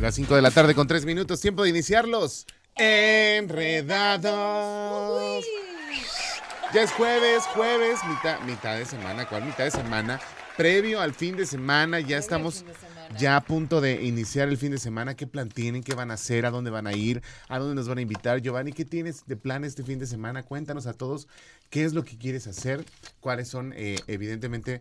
Las 5 de la tarde con 3 minutos, tiempo de iniciarlos. Enredados. Ya es jueves, jueves, mitad, mitad de semana, ¿cuál mitad de semana? Previo al fin de semana, ya estamos ya a punto de iniciar el fin de semana. ¿Qué plan tienen? ¿Qué van a hacer? ¿A dónde van a ir? ¿A dónde nos van a invitar? Giovanni, ¿qué tienes de plan este fin de semana? Cuéntanos a todos qué es lo que quieres hacer, cuáles son, eh, evidentemente,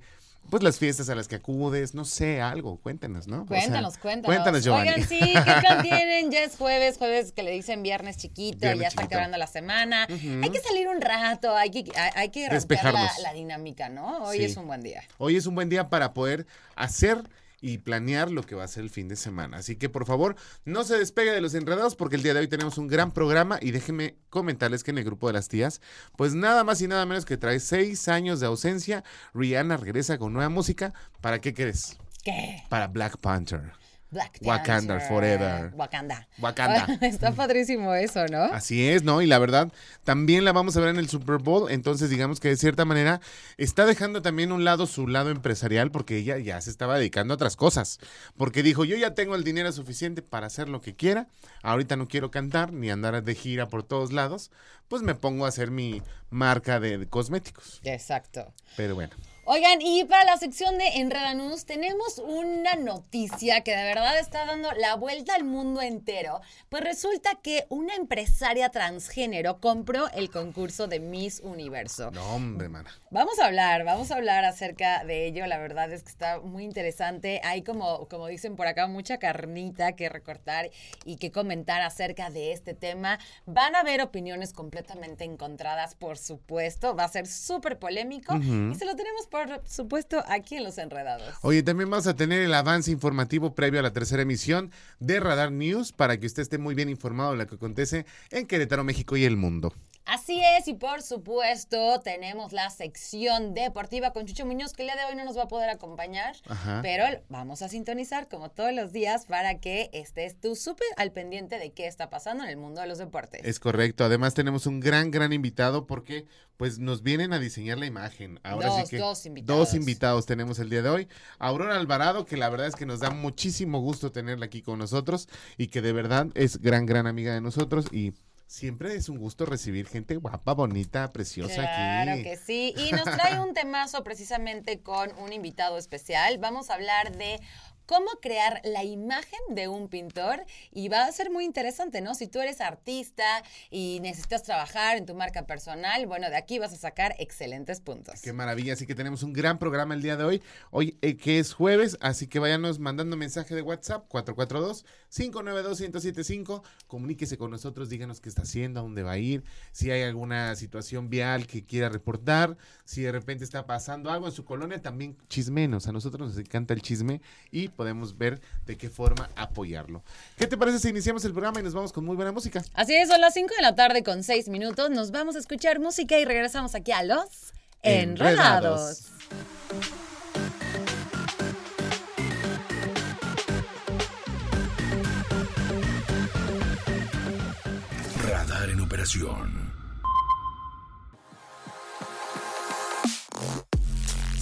pues las fiestas a las que acudes, no sé, algo, cuéntanos, ¿no? O sea, Cuéntanos, cuéntanos. Cuéntanos, Giovanni. Oigan, sí, ¿qué plan tienen? Ya es jueves, jueves que le dicen viernes chiquito, Viernes ya está chiquito. acabando la semana. Hay que salir un rato, hay que, hay, hay que romper la, dinámica, ¿no? Hoy Sí. es un buen día. Hoy es un buen día para poder hacer y planear lo que va a ser el fin de semana. Así que por favor, no se despegue de los enredados porque el día de hoy tenemos un gran programa y déjenme comentarles que en el grupo de las tías, pues nada más y nada menos que trae seis años de ausencia, Rihanna regresa con nueva música. ¿Para qué crees? ¿Qué? Para Black Panther. Black Wakanda forever. Wakanda. Wakanda. Está padrísimo eso, ¿no? Así es, ¿no? Y la verdad, también la vamos a ver en el Super Bowl, entonces digamos que de cierta manera está dejando también un lado su lado empresarial porque ella ya se estaba dedicando a otras cosas, porque dijo, yo ya tengo el dinero suficiente para hacer lo que quiera, ahorita no quiero cantar ni andar de gira por todos lados, pues me pongo a hacer mi marca de, de cosméticos. Exacto. Pero bueno, Oigan, y para la sección de Enreda News tenemos una noticia que de verdad está dando la vuelta al mundo entero. Pues resulta que una empresaria transgénero compró el concurso de Miss Universo. no hombre, mana. Vamos a hablar, vamos a hablar acerca de ello. La verdad es que está muy interesante. Hay como, como dicen por acá, mucha carnita que recortar y que comentar acerca de este tema. Van a haber opiniones completamente encontradas, por supuesto. Va a ser súper polémico. Y se lo tenemos, por supuesto, aquí en Los Enredados. Oye, también vamos a tener el avance informativo previo a la tercera emisión de Radar News para que usted esté muy bien informado de lo que acontece en Querétaro, México y el mundo. Así es, y por supuesto tenemos la sección deportiva con Chucho Muñoz, que el día de hoy no nos va a poder acompañar, Ajá. pero vamos a sintonizar como todos los días para que estés tú súper al pendiente de qué está pasando en el mundo de los deportes. Es correcto. Además tenemos un gran, gran invitado porque pues nos vienen a diseñar la imagen. Ahora Dos, sí que dos invitados. dos invitados tenemos el día de hoy. Aurora Alvarado, que la verdad es que nos da muchísimo gusto tenerla aquí con nosotros y que de verdad es gran, gran amiga de nosotros y siempre es un gusto recibir gente guapa, bonita, preciosa Claro aquí. que sí. Y nos trae un temazo precisamente con un invitado especial. Vamos a hablar de cómo crear la imagen de un pintor y va a ser muy interesante, ¿no? Si tú eres artista y necesitas trabajar en tu marca personal, bueno, de aquí vas a sacar excelentes puntos. Qué maravilla, así que tenemos un gran programa el día de hoy, hoy eh, que es jueves, así que váyanos mandando mensaje de WhatsApp 442-592-1075, comuníquese con nosotros, díganos qué está haciendo, a dónde va a ir, si hay alguna situación vial que quiera reportar, si de repente está pasando algo en su colonia, también chismenos, a nosotros nos encanta el chisme y podemos ver de qué forma apoyarlo. ¿Qué te parece si iniciamos el programa y nos vamos con muy buena música? Así es, son las 5 de la tarde con 6 minutos. Nos vamos a escuchar música y regresamos aquí a los Enredados. Enredados. Radar en operación.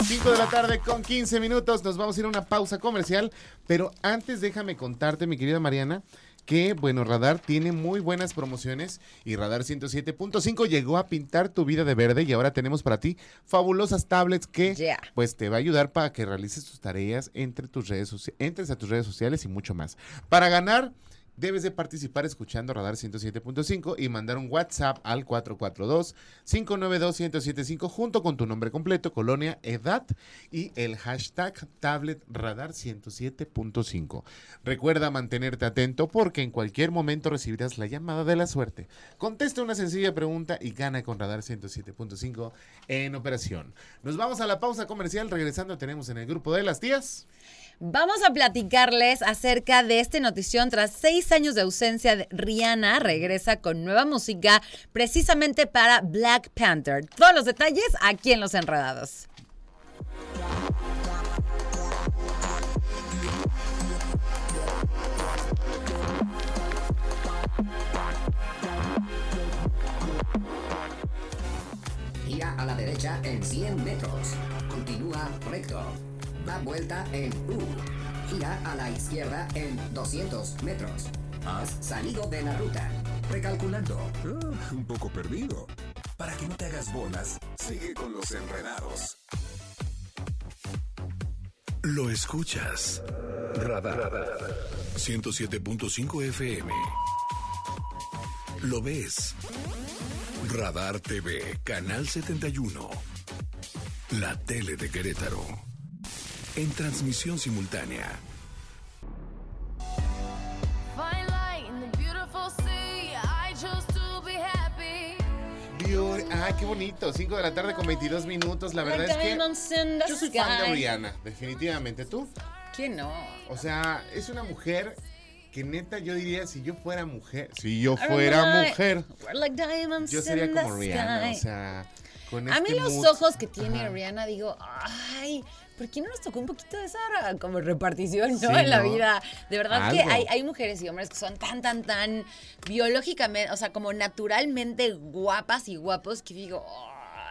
5 de la tarde con 15 minutos. Nos vamos a ir a una pausa comercial. Pero antes déjame contarte, mi querida Mariana, que bueno, Radar tiene muy buenas promociones y Radar 107.5 llegó a pintar tu vida de verde y ahora tenemos para ti fabulosas tablets que Yeah. pues te va a ayudar para que realices tus tareas entre tus redes sociales, entres a tus redes sociales y mucho más. Para ganar Debes de participar escuchando Radar 107.5 y mandar un WhatsApp al 442-592-1075 junto con tu nombre completo, colonia, edad y el hashtag tablet Radar 107.5. Recuerda mantenerte atento porque en cualquier momento recibirás la llamada de la suerte. Contesta una sencilla pregunta y gana con Radar 107.5 en operación. Nos vamos a la pausa comercial. Regresando tenemos en el grupo de las tías. Vamos a platicarles acerca de esta notición. Tras seis años de ausencia, Rihanna regresa con nueva música precisamente para Black Panther. Todos los detalles aquí en Los Enredados. Gira a la derecha en 100 metros. Continúa recto. Da vuelta en U. Gira a la izquierda en 200 metros. Has salido de la ruta. Recalculando. Ah, un poco perdido. Para que no te hagas bolas, sigue con los enredados. Lo escuchas. Radar. 107.5 FM. Lo ves. Radar TV, Canal 71. La tele de Querétaro. En transmisión simultánea. Ay, qué bonito. 5 de la tarde con 22 minutos. La verdad es que yo soy fan de Rihanna, definitivamente. ¿Tú? ¿Quién no? O sea, es una mujer que neta yo diría, si yo fuera mujer, si yo fuera mujer, yo sería como Rihanna. O sea, con A mí este los mood. ojos que tiene Ajá. Rihanna, digo, ay, ¿por qué no nos tocó un poquito de esa como repartición, no? Sí, en la ¿no? vida. De verdad que hay, hay mujeres y hombres que son tan, tan, tan biológicamente, o sea, como naturalmente guapas y guapos que digo,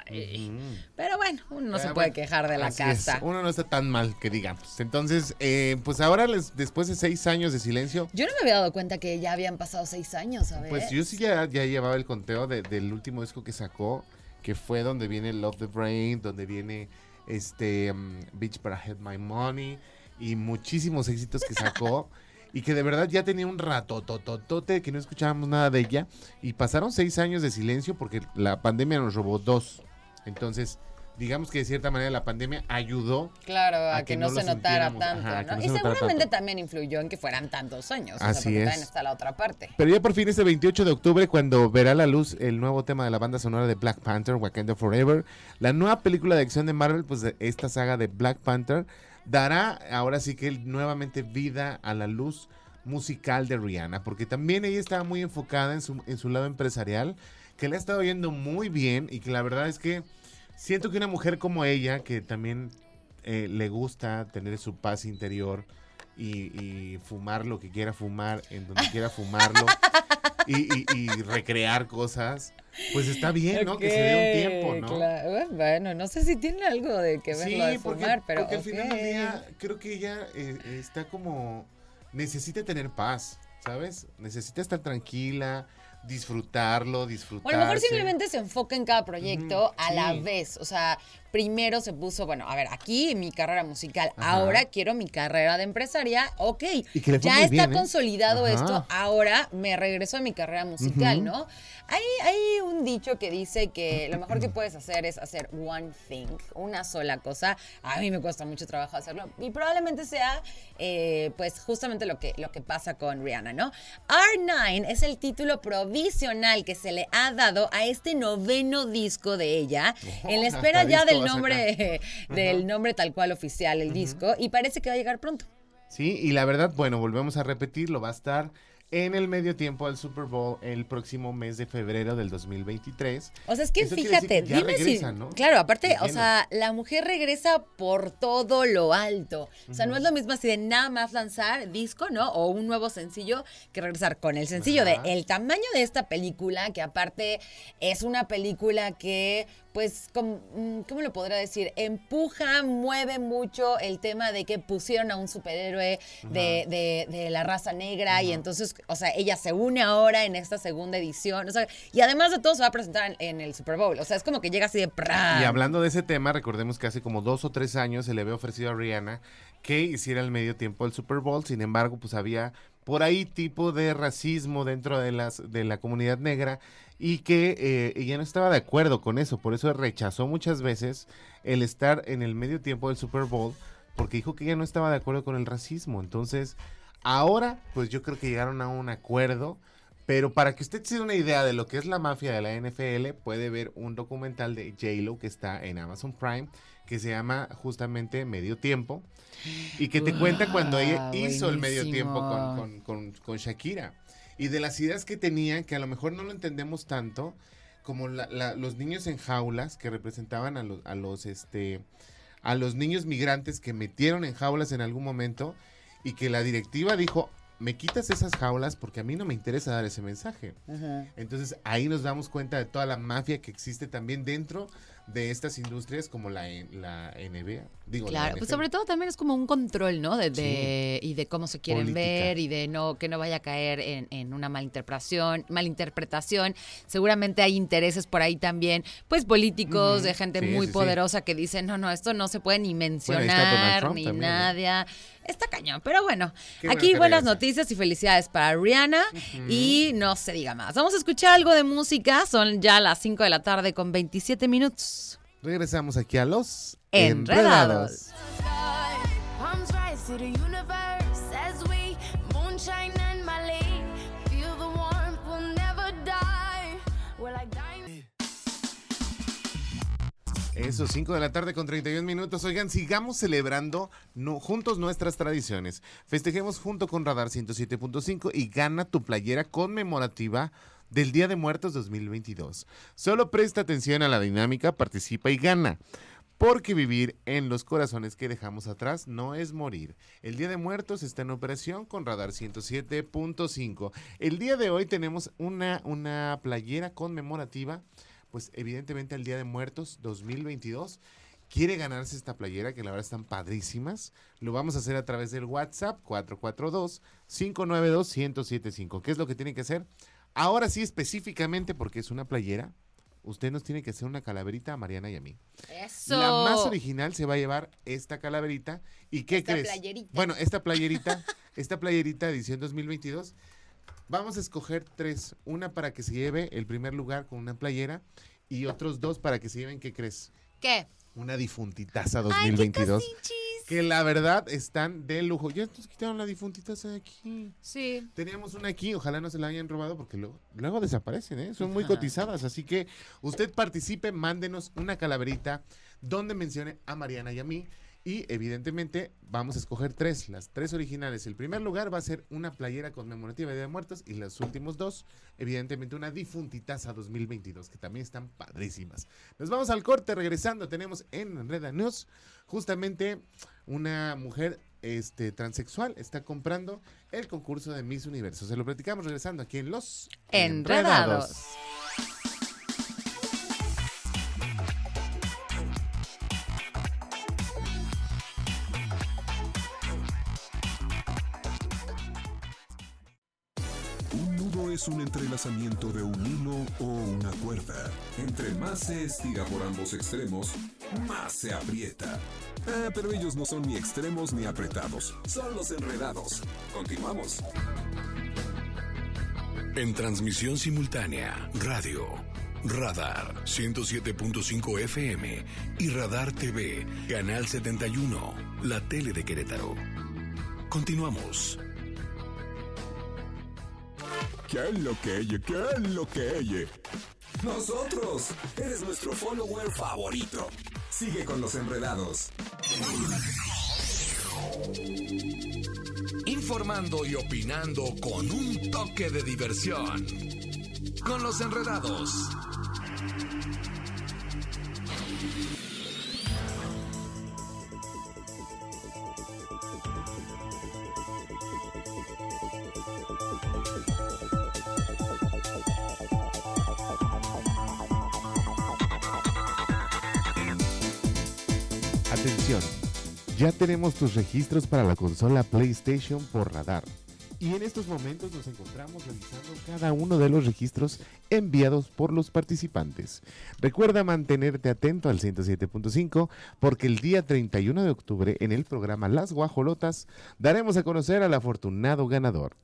ay. Pero bueno, uno no se Ah, puede bueno, quejar de la es. casa. Uno no está tan mal que digamos. Entonces, eh, pues ahora, les, después de seis años de silencio, Yo no me había dado cuenta que ya habían pasado seis años, pues yo sí ya, ya llevaba el conteo de- del último disco que sacó, que fue donde viene Love the Brain, donde viene este um, Beach But I Had My Money y muchísimos éxitos que sacó. Y que de verdad ya tenía un rato tototote que no escuchábamos nada de ella. Y pasaron seis años de silencio porque la pandemia nos robó dos. Entonces, digamos que de cierta manera la pandemia ayudó Claro, a, a que, que no, no se notara tanto, ajá, ¿no? no y se seguramente tanto. también influyó en que fueran tantos años. o sea, Así es. también está la otra parte. Pero ya por fin este 28 de octubre, cuando verá la luz el nuevo tema de la banda sonora de Black Panther, Wakanda Forever, la nueva película de acción de Marvel, pues de esta saga de Black Panther, dará ahora sí que nuevamente vida a la luz musical de Rihanna, porque también ella estaba muy enfocada en su, en su lado empresarial, que le ha estado yendo muy bien y que la verdad es que siento que una mujer como ella, que también eh, le gusta tener su paz interior y, y fumar lo que quiera fumar, en donde quiera fumarlo, y, y- y recrear cosas, pues está bien, ¿no? Que se dé un tiempo, ¿no? Claro, Bueno, no sé si tiene algo de que ver Sí, lo de porque, fumar, pero porque al final del día creo que ella eh, está como necesita tener paz, ¿sabes? Necesita estar tranquila, disfrutarlo, O disfrutar. a lo mejor simplemente se enfoca en cada proyecto a la vez. O sea, primero se puso, bueno, a ver, aquí mi carrera musical, Ajá. ahora quiero mi carrera de empresaria, ok. Ya está bien, ¿eh? consolidado Ajá. esto, ahora me regreso a mi carrera musical. ¿no? Hay, hay un dicho que dice que lo mejor que puedes hacer es hacer one thing, una sola cosa. A mí me cuesta mucho trabajo hacerlo y probablemente sea, eh, pues, justamente lo que, lo que pasa con Rihanna, ¿no? R9 es el título provisional que se le ha dado a este noveno disco de ella, en la espera ya disco del nombre, tal cual oficial, el disco, y parece que va a llegar pronto. Sí, y la verdad, bueno, volvemos a repetirlo, va a estar en el medio tiempo del Super Bowl el próximo mes de febrero del 2023. O sea, es que Eso fíjate, que ya dime regresa, si. ¿no? Claro, aparte, o sea, la mujer regresa por todo lo alto. O sea, no es lo mismo así de nada más lanzar disco, ¿no? O un nuevo sencillo que regresar con el sencillo de el tamaño de esta película, que aparte es una película que, pues, mm, ¿cómo lo podrá decir? Empuja, mueve mucho el tema de que pusieron a un superhéroe de, de- de la raza negra y entonces, o sea, ella se une ahora en esta segunda edición. O sea, y además de todo se va a presentar en, en el Super Bowl. O sea, es como que llega así de... Y hablando de ese tema, recordemos que hace como dos o tres años se le había ofrecido a Rihanna que hiciera el medio tiempo del Super Bowl. Sin embargo, pues había por ahí tipo de racismo dentro de las de la comunidad negra y que eh, ella no estaba de acuerdo con eso. Por eso rechazó muchas veces el estar en el medio tiempo del Super Bowl porque dijo que ella no estaba de acuerdo con el racismo. Entonces, ahora, pues yo creo que llegaron a un acuerdo. Pero para que usted se dé una idea de lo que es la mafia de la NFL, puede ver un documental de J-Lo que está en Amazon Prime, que se llama justamente Medio Tiempo y que te cuenta cuando ella Guau, hizo el Medio. Tiempo con, con- con- con Shakira y de las ideas que tenía que a lo mejor no lo entendemos tanto como la- la- los niños en jaulas que representaban a los, a los este a los niños migrantes que metieron en jaulas en algún momento y que la directiva dijo me quitas esas jaulas porque a mí no me interesa dar ese mensaje. Entonces ahí nos damos cuenta de toda la mafia que existe también dentro de estas industrias como la, N- la NBA. Digo, Claro, pues sobre todo también es como un control, ¿no? De, de- y de cómo se quieren Política. ver y de no que no vaya a caer en, en una malinterpretación, malinterpretación. Seguramente hay intereses por ahí también, pues políticos, de gente Sí, muy sí, poderosa que dicen, no, no, esto no se puede ni mencionar, ni nada. Está cañón, pero bueno, Qué aquí buenas regresa. noticias y felicidades para Rihanna y no se diga más. Vamos a escuchar algo de música, son ya las 5 de la tarde con 27 minutos. Regresamos aquí a los Enredados. Eso, 5 de la tarde con 31 minutos. Oigan, sigamos celebrando no- juntos nuestras tradiciones. Festejemos junto con Radar 107.5 y gana tu playera conmemorativa del Día de Muertos 2022. Solo presta atención a la dinámica, participa y gana. Porque vivir en los corazones que dejamos atrás no es morir. El Día de Muertos está en operación con Radar 107.5. El día de hoy tenemos una, una playera conmemorativa, pues evidentemente el Día de Muertos 2022. Quiere ganarse esta playera, que la verdad están padrísimas. Lo vamos a hacer a través del WhatsApp 442-592-1075. ¿Qué es lo que tiene que hacer? Ahora sí, específicamente, porque es una playera, usted nos tiene que hacer una calaverita a Mariana y a mí. Eso. La más original se va a llevar esta calaverita. ¿Y qué Esta crees? playerita. Bueno, esta playerita, esta playerita edición 2022. Vamos a escoger tres. Una para que se lleve el primer lugar con una playera y otros dos para que se lleven, ¿qué crees? ¿Qué? Una difuntitaza 2022. Que la verdad están de lujo. Ya nos quitaron la difuntitaza de aquí. Sí. Teníamos una aquí, ojalá no se la hayan robado porque luego, luego desaparecen, ¿eh? Son muy cotizadas. Así que usted participe, mándenos una calaverita donde mencione a Mariana y a mí. Y evidentemente vamos a escoger tres, las tres originales. El primer lugar va a ser una playera conmemorativa de Día de Muertos y los últimos dos, evidentemente una difuntitaza 2022, que también están padrísimas. Nos vamos al corte, regresando, tenemos en Reda News justamente una mujer este, transexual está comprando el concurso de Miss Universo. Se lo platicamos regresando aquí en Los Enredados. Es un entrelazamiento de un hilo o una cuerda. Entre más se estira por ambos extremos, más se aprieta. Ah, pero ellos no son ni extremos ni apretados, son los enredados. Continuamos. En transmisión simultánea, radio, radar 107.5 FM y radar TV, canal 71, la tele de Querétaro. Continuamos. ¿Qué es lo que ella? ¿Qué es lo que ella? Nosotros. Eres nuestro follower favorito. Sigue con los enredados. Informando y opinando con un toque de diversión. Con los enredados. Atención, ya tenemos tus registros para la consola PlayStation por radar. Y en estos momentos nos encontramos revisando cada uno de los registros enviados por los participantes. Recuerda mantenerte atento al 107.5 porque el día 31 de octubre en el programa Las Guajolotas daremos a conocer al afortunado ganador.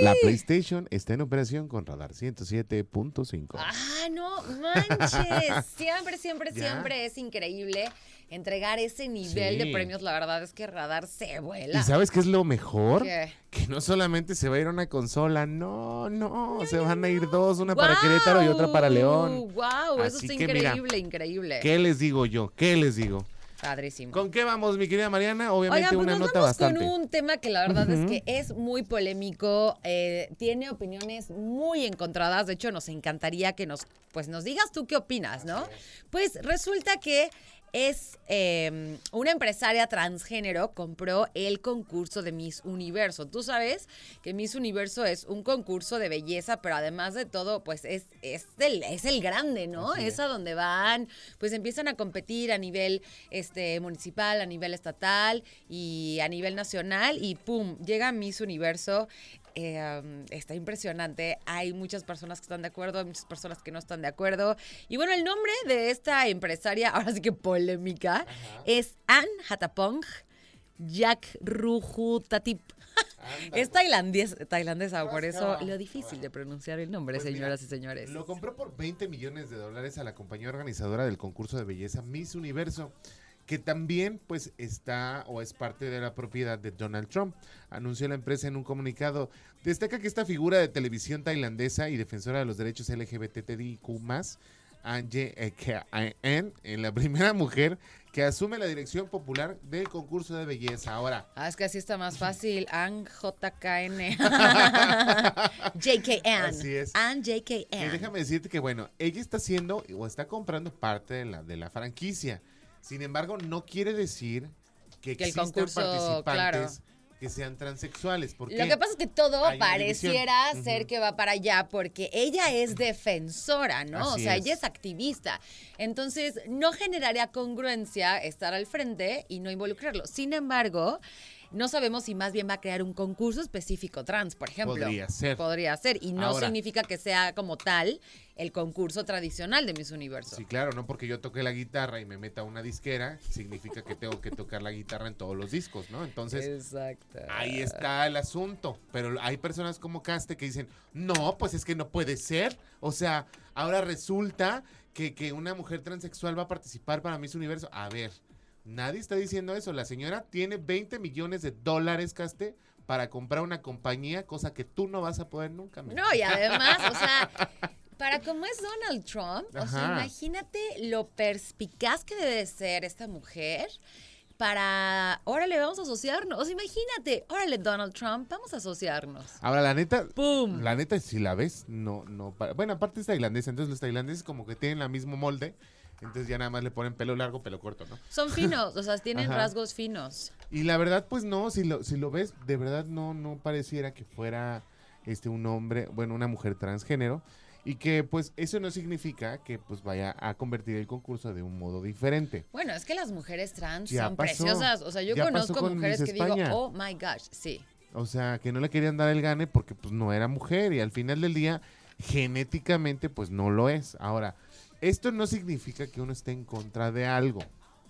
La PlayStation está en operación con radar 107.5. Ah, no manches. Siempre, siempre, siempre es increíble entregar ese nivel de premios. La verdad es que Radar se vuela. ¿Y sabes qué es lo mejor? ¿Qué? Que no solamente se va a ir una consola, no, no, se van a ir dos, una para Querétaro y otra para León. ¡Wow! Eso mira, increíble, increíble. ¿Qué les digo yo? ¿Qué les digo? Padrísimo. ¿Con qué vamos, mi querida Mariana? Obviamente Oigan, pues una nos nota vamos bastante. con un tema que la verdad es que es muy polémico, eh, tiene opiniones muy encontradas. De hecho, nos encantaría que nos, pues, nos digas tú qué opinas, ¿no? Pues resulta que es eh, una empresaria transgénero compró el concurso de Miss Universo. Tú sabes que Miss Universo es un concurso de belleza, pero además de todo, pues es, es, el, es el grande, ¿no? Así es a donde van, pues empiezan a competir a nivel este, municipal, a nivel estatal y a nivel nacional y ¡pum! Llega Miss Universo. Eh, um, está impresionante. Hay muchas personas que están de acuerdo, hay muchas personas que no están de acuerdo. Y bueno, el nombre de esta empresaria, ahora sí que polémica, es Ann Hatapong Jack Rujutatip. Es tailandés, tailandesa, por eso lo difícil de pronunciar el nombre, Pues mira, señoras y señores. Lo compró por 20 millones de dólares a la compañía organizadora del concurso de belleza Miss Universo, que también pues está o es parte de la propiedad de Donald Trump. Anunció la empresa en un comunicado. Destaca que esta figura de televisión tailandesa y defensora de los derechos LGBTIQ+, Anje Ekane, en la primera mujer que asume la dirección popular del concurso de belleza. Ahora, Ah, es que así está más fácil. Ann JKN. JKN. Así es. Ann Que JKN. déjame decirte que, bueno, ella está haciendo o está comprando parte de la, de la franquicia. Sin embargo, no quiere decir que, Que el existan concurso, participantes que sean transexuales. ¿Por Lo que pasa es que todo pareciera ser que va para allá porque ella es defensora, ¿no? Así o sea, es. ella es activista. Entonces, no generaría congruencia estar al frente y no involucrarlo. Sin embargo, no sabemos si más bien va a crear un concurso específico trans, por ejemplo. Podría ser. Podría ser. Y no Ahora. significa que sea como tal el concurso tradicional de Miss Universo. Sí, claro, no porque yo toque la guitarra y me meta a una disquera, significa que tengo que tocar la guitarra en todos los discos, ¿no? Entonces, Exacto. ahí está el asunto. Pero hay personas como Caste que dicen, no, pues es que no puede ser. O sea, ahora resulta que, que una mujer transexual va a participar para Miss Universo. A ver, nadie está diciendo eso. La señora tiene 20 millones de dólares, Caste, para comprar una compañía, cosa que tú no vas a poder nunca. mi No, y además, o sea, para como es Donald Trump, o sea, imagínate lo perspicaz que debe de ser esta mujer para, órale, vamos a asociarnos. O sea, imagínate, órale, Donald Trump, vamos a asociarnos. Ahora, la neta, ¡Pum! La neta, si la ves, no, no. pa- Bueno, aparte es tailandesa, entonces los tailandeses como que tienen el mismo molde, entonces ya nada más le ponen pelo largo, pelo corto, ¿no? Son finos, o sea, tienen Ajá. rasgos finos. Y la verdad, pues no, si lo, si lo ves, de verdad no, no pareciera que fuera este un hombre, bueno, una mujer transgénero. Y que pues eso no significa que pues vaya a convertir el concurso de un modo diferente. Bueno, es que las mujeres trans Ya son pasó. preciosas. O sea, yo conozco con mujeres que digo, oh my gosh, sí. O sea, que no le querían dar el gane porque pues no era mujer y al final del día genéticamente pues no lo es. Ahora, esto no significa que uno esté en contra de algo.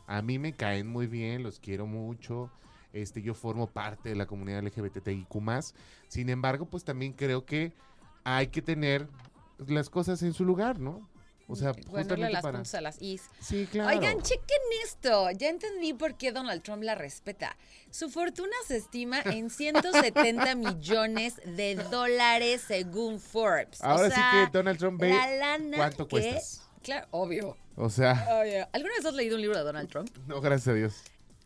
A mí me caen muy bien, los quiero mucho. Este, yo formo parte de la comunidad LGBTIQ+. Sin embargo, pues también creo que hay que tener las cosas en su lugar, ¿no? O sea, Ponerle justamente las para... puntas a las is. Sí, claro. Oigan, chequen esto. Ya entendí por qué Donald Trump la respeta. Su fortuna se estima en 170 millones de dólares según Forbes. O Ahora sí que Donald Trump ve la lana cuánto que- cuestas. Claro, obvio. O sea, obvio. ¿Alguna vez has leído un libro de Donald Trump? no, gracias a Dios.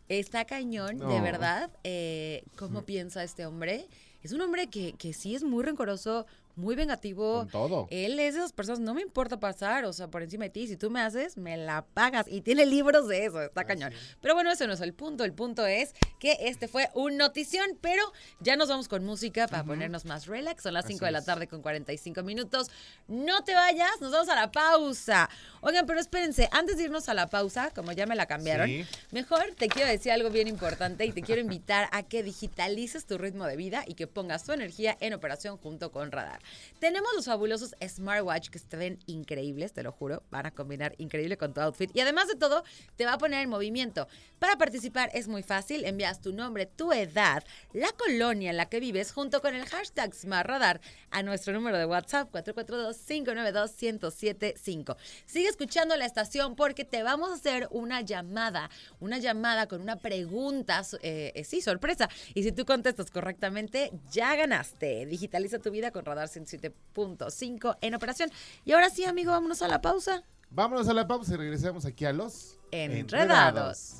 Está cañón, de verdad, eh, cómo piensa este hombre. Es un hombre que, que sí es muy rencoroso, muy vengativo. Con todo. Él es de esas personas, no me importa pasar, o sea, por encima de ti. Si tú me haces, me la pagas. Y tiene libros de eso, está cañón. Pero bueno, eso no es el punto. El punto es que este fue un notición, pero ya nos vamos con música para ponernos más relax. Son las 5 de la tarde con 45 minutos. No te vayas, nos vamos a la pausa. Oigan, pero espérense, antes de irnos a la pausa, como ya me la cambiaron, Sí. mejor te quiero decir algo bien importante y te quiero invitar a que digitalices tu ritmo de vida y que pongas tu energía en operación junto con Radar. Tenemos los fabulosos smartwatch que ven increíbles, te lo juro, van a combinar increíble con tu outfit y además de todo te va a poner en movimiento. Para participar es muy fácil, envías tu nombre, tu edad, la colonia en la que vives junto con el hashtag SmartRadar a nuestro número de WhatsApp 442-592-1075. Sigue escuchando la estación porque te vamos a hacer una llamada, una llamada con una pregunta, eh, eh, sí, sorpresa. Y si tú contestas correctamente, ya ganaste. Digitaliza tu vida con Radar 107.5 en operación. Y ahora sí, amigo, vámonos a la pausa. Vámonos a la pausa y regresamos aquí a los Enredados.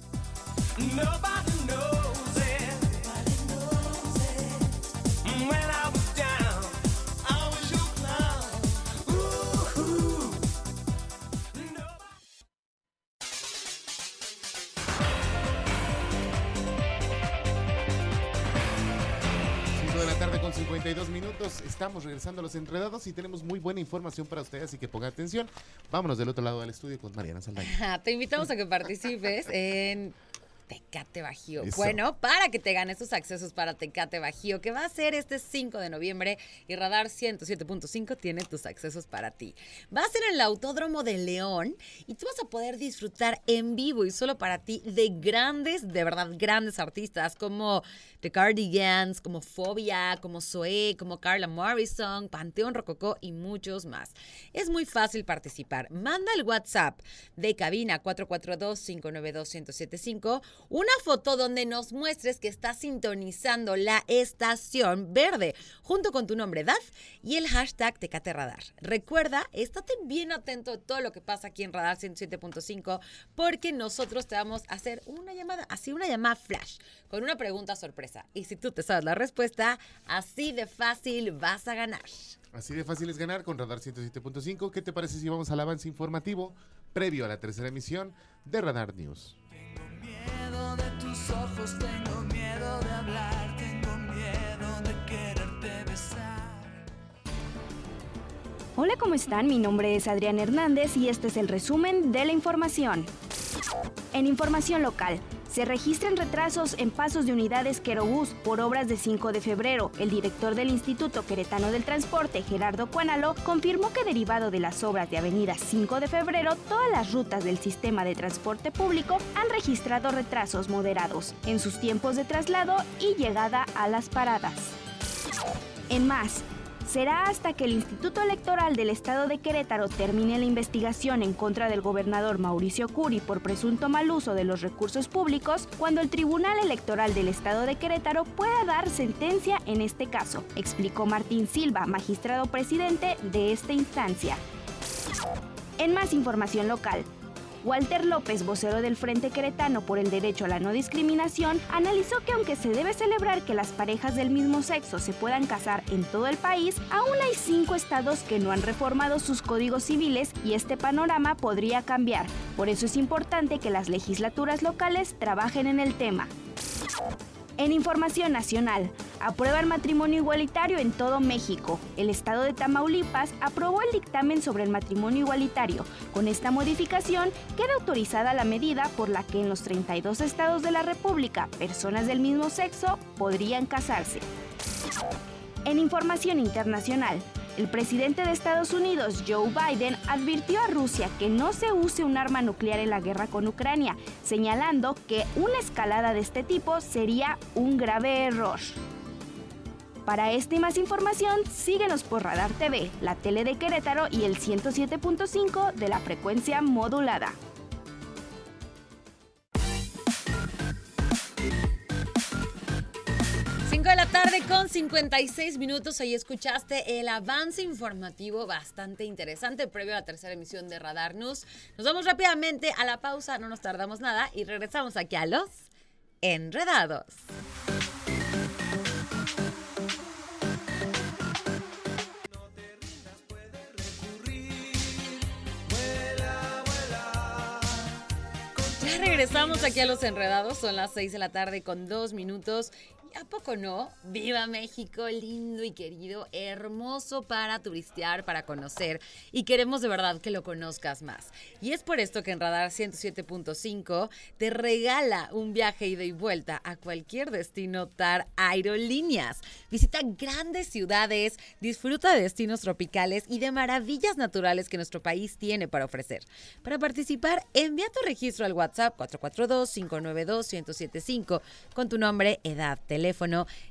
Nobody minutos. Estamos regresando a los enredados y tenemos muy buena información para ustedes, así que pongan atención. Vámonos del otro lado del estudio con Mariana Saldaña. Te invitamos a que participes en Tecate Bajío. Eso. Bueno, para que te ganes tus accesos para Tecate Bajío, que va a ser este 5 de noviembre y Radar 107.5 tiene tus accesos para ti. Va a ser en el Autódromo de León y tú vas a poder disfrutar en vivo y solo para ti de grandes, de verdad, grandes artistas como The Cardigans, como Fobia, como Zoé, como Carla Morrison, Panteón Rococó y muchos más. Es muy fácil participar. Manda el WhatsApp de cabina 442-592-1075 una foto donde nos muestres que estás sintonizando la estación verde junto con tu nombre, edad y el hashtag Tecate. Recuerda, estate bien atento de todo lo que pasa aquí en Radar 107.5 porque nosotros te vamos a hacer una llamada, así una llamada flash con una pregunta sorpresa. Y si tú te sabes la respuesta, así de fácil vas a ganar. Así de fácil es ganar con Radar 107.5. ¿Qué te parece si vamos al avance informativo previo a la tercera emisión de Radar News? Miedo de tus ojos, tengo miedo de hablar, tengo miedo de quererte besar. Hola, ¿cómo están? Mi nombre es Adrián Hernández y este es el resumen de la información. En información local, se registran retrasos en pasos de unidades Querobús por obras de 5 de febrero. El director del Instituto Queretano del Transporte, Gerardo Cuánalo, confirmó que derivado de las obras de Avenida 5 de febrero, todas las rutas del sistema de transporte público han registrado retrasos moderados en sus tiempos de traslado y llegada a las paradas. En más, será hasta que el Instituto Electoral del Estado de Querétaro termine la investigación en contra del gobernador Mauricio Curi por presunto mal uso de los recursos públicos cuando el Tribunal Electoral del Estado de Querétaro pueda dar sentencia en este caso, explicó Martín Silva, magistrado presidente de esta instancia. En más información local, Walter López, vocero del Frente Queretano por el Derecho a la No Discriminación, analizó que aunque se debe celebrar que las parejas del mismo sexo se puedan casar en todo el país, aún hay cinco estados que no han reformado sus códigos civiles y este panorama podría cambiar. Por eso es importante que las legislaturas locales trabajen en el tema. En información nacional, aprueba el matrimonio igualitario en todo México. El estado de Tamaulipas aprobó el dictamen sobre el matrimonio igualitario. Con esta modificación, queda autorizada la medida por la que en los 32 estados de la República, personas del mismo sexo podrían casarse. En información internacional, el presidente de Estados Unidos, Joe Biden, advirtió a Rusia que no se use un arma nuclear en la guerra con Ucrania, señalando que una escalada de este tipo sería un grave error. Para esta y más información, síguenos por Radar TV, la tele de Querétaro y el 107.5 de la frecuencia modulada. Con 56 minutos. Ahí escuchaste el avance informativo bastante interesante previo a la tercera emisión de Radar News. Nos vamos rápidamente a la pausa, no nos tardamos nada y regresamos aquí a los enredados. Ya regresamos aquí a Los Enredados, son las 6 de la tarde con dos minutos. ¿Y a poco no? ¡Viva México! Lindo y querido, hermoso para turistear, para conocer. Y queremos de verdad que lo conozcas más. Y es por esto que en Radar 107.5 te regala un viaje ida y vuelta a cualquier destino TAR Aerolíneas. Visita grandes ciudades, disfruta de destinos tropicales y de maravillas naturales que nuestro país tiene para ofrecer. Para participar, envía tu registro al WhatsApp 442-592-1075 con tu nombre, edad, teléfono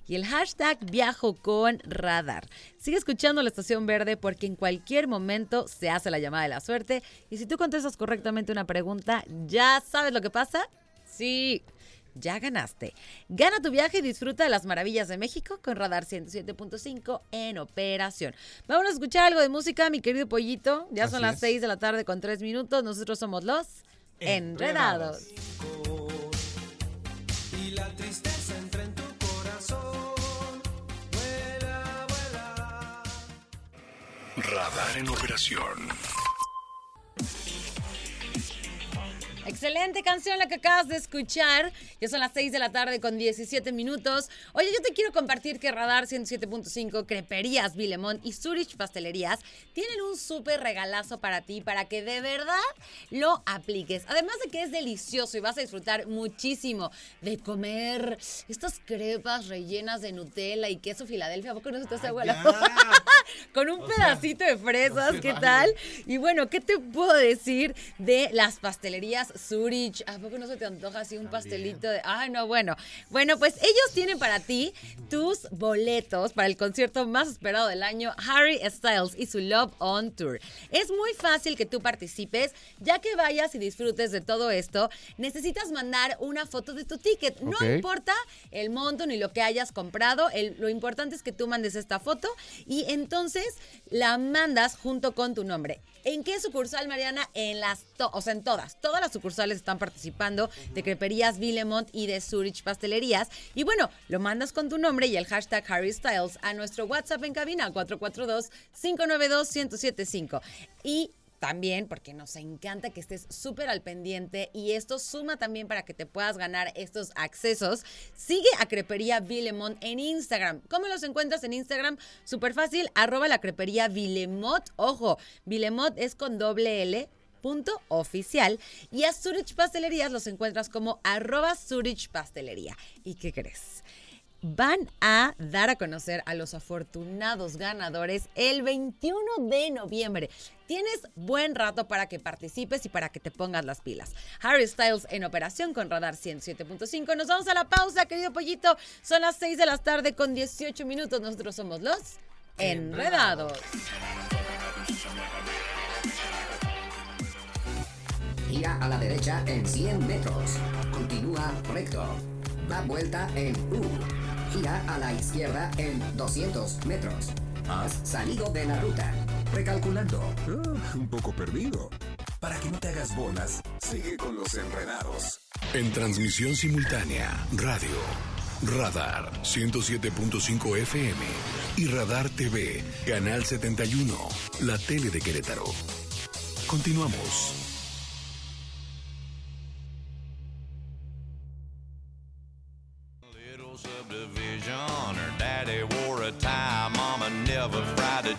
y el hashtag viajo con radar. Sigue escuchando la estación verde porque en cualquier momento se hace la llamada de la suerte y si tú contestas correctamente una pregunta, ¿ya sabes lo que pasa? Sí. Ya ganaste. Gana tu viaje y disfruta de las maravillas de México con Radar 107.5 en operación. Vamos a escuchar algo de música, mi querido pollito. Ya son las es. 6 de la tarde con 3 minutos. Nosotros somos los Enredados. Radar en operación. Excelente canción la que acabas de escuchar. Ya son las 6 de la tarde con 17 minutos. Oye, yo te quiero compartir que Radar 107.5, Creperías Vilemont y Zurich Pastelerías tienen un súper regalazo para ti, para que de verdad lo apliques. Además de que es delicioso y vas a disfrutar muchísimo de comer estas crepas rellenas de Nutella y queso Filadelfia. ¿A poco no se te hace agua la boca? Con un pedacito de fresas, ¿qué tal? Y bueno, ¿qué te puedo decir de las pastelerías Zurich? ¿A poco no se te antoja así un pastelito de... Ay, no, bueno. Bueno, pues ellos tienen para ti tus boletos para el concierto más esperado del año, Harry Styles y su Love on Tour. Es muy fácil que tú participes, ya que vayas y disfrutes de todo esto, necesitas mandar una foto de tu ticket. No importa el monto ni lo que hayas comprado, el- lo importante es que tú mandes esta foto y entonces la mandas junto con tu nombre. ¿En qué sucursal, Mariana? En las, o sea, en todas. Todas las sucursales están participando de Creperías Villemont y de Zurich Pastelerías. Y bueno, lo mandas con tu nombre y el hashtag Harry Styles a nuestro WhatsApp en cabina 442-592-1075. Y también porque nos encanta que estés súper al pendiente y esto suma también para que te puedas ganar estos accesos. Sigue a Crepería Vilemont en Instagram. ¿Cómo los encuentras en Instagram? Súper fácil, arroba la crepería Vilemot. Ojo, Vilemot es con doble L punto oficial y a Zurich Pastelerías los encuentras como arroba Zurich Pastelería. ¿Y qué crees? van a dar a conocer a los afortunados ganadores el 21 de noviembre. Tienes buen rato para que participes y para que te pongas las pilas. Harry Styles en operación con Radar 107.5. Nos vamos a la pausa, querido pollito. Son las 6 de la tarde con 18 minutos. Nosotros somos los Enredados. Gira a la derecha en 100 metros. Continúa recto. Da vuelta en U. Gira a la izquierda en 200 metros. Has salido de la ruta. Recalculando. Ah, un poco perdido. Para que no te hagas bolas, sigue con los enredados. En transmisión simultánea, radio, Radar 107.5 FM y Radar TV, Canal 71, la tele de Querétaro. Continuamos.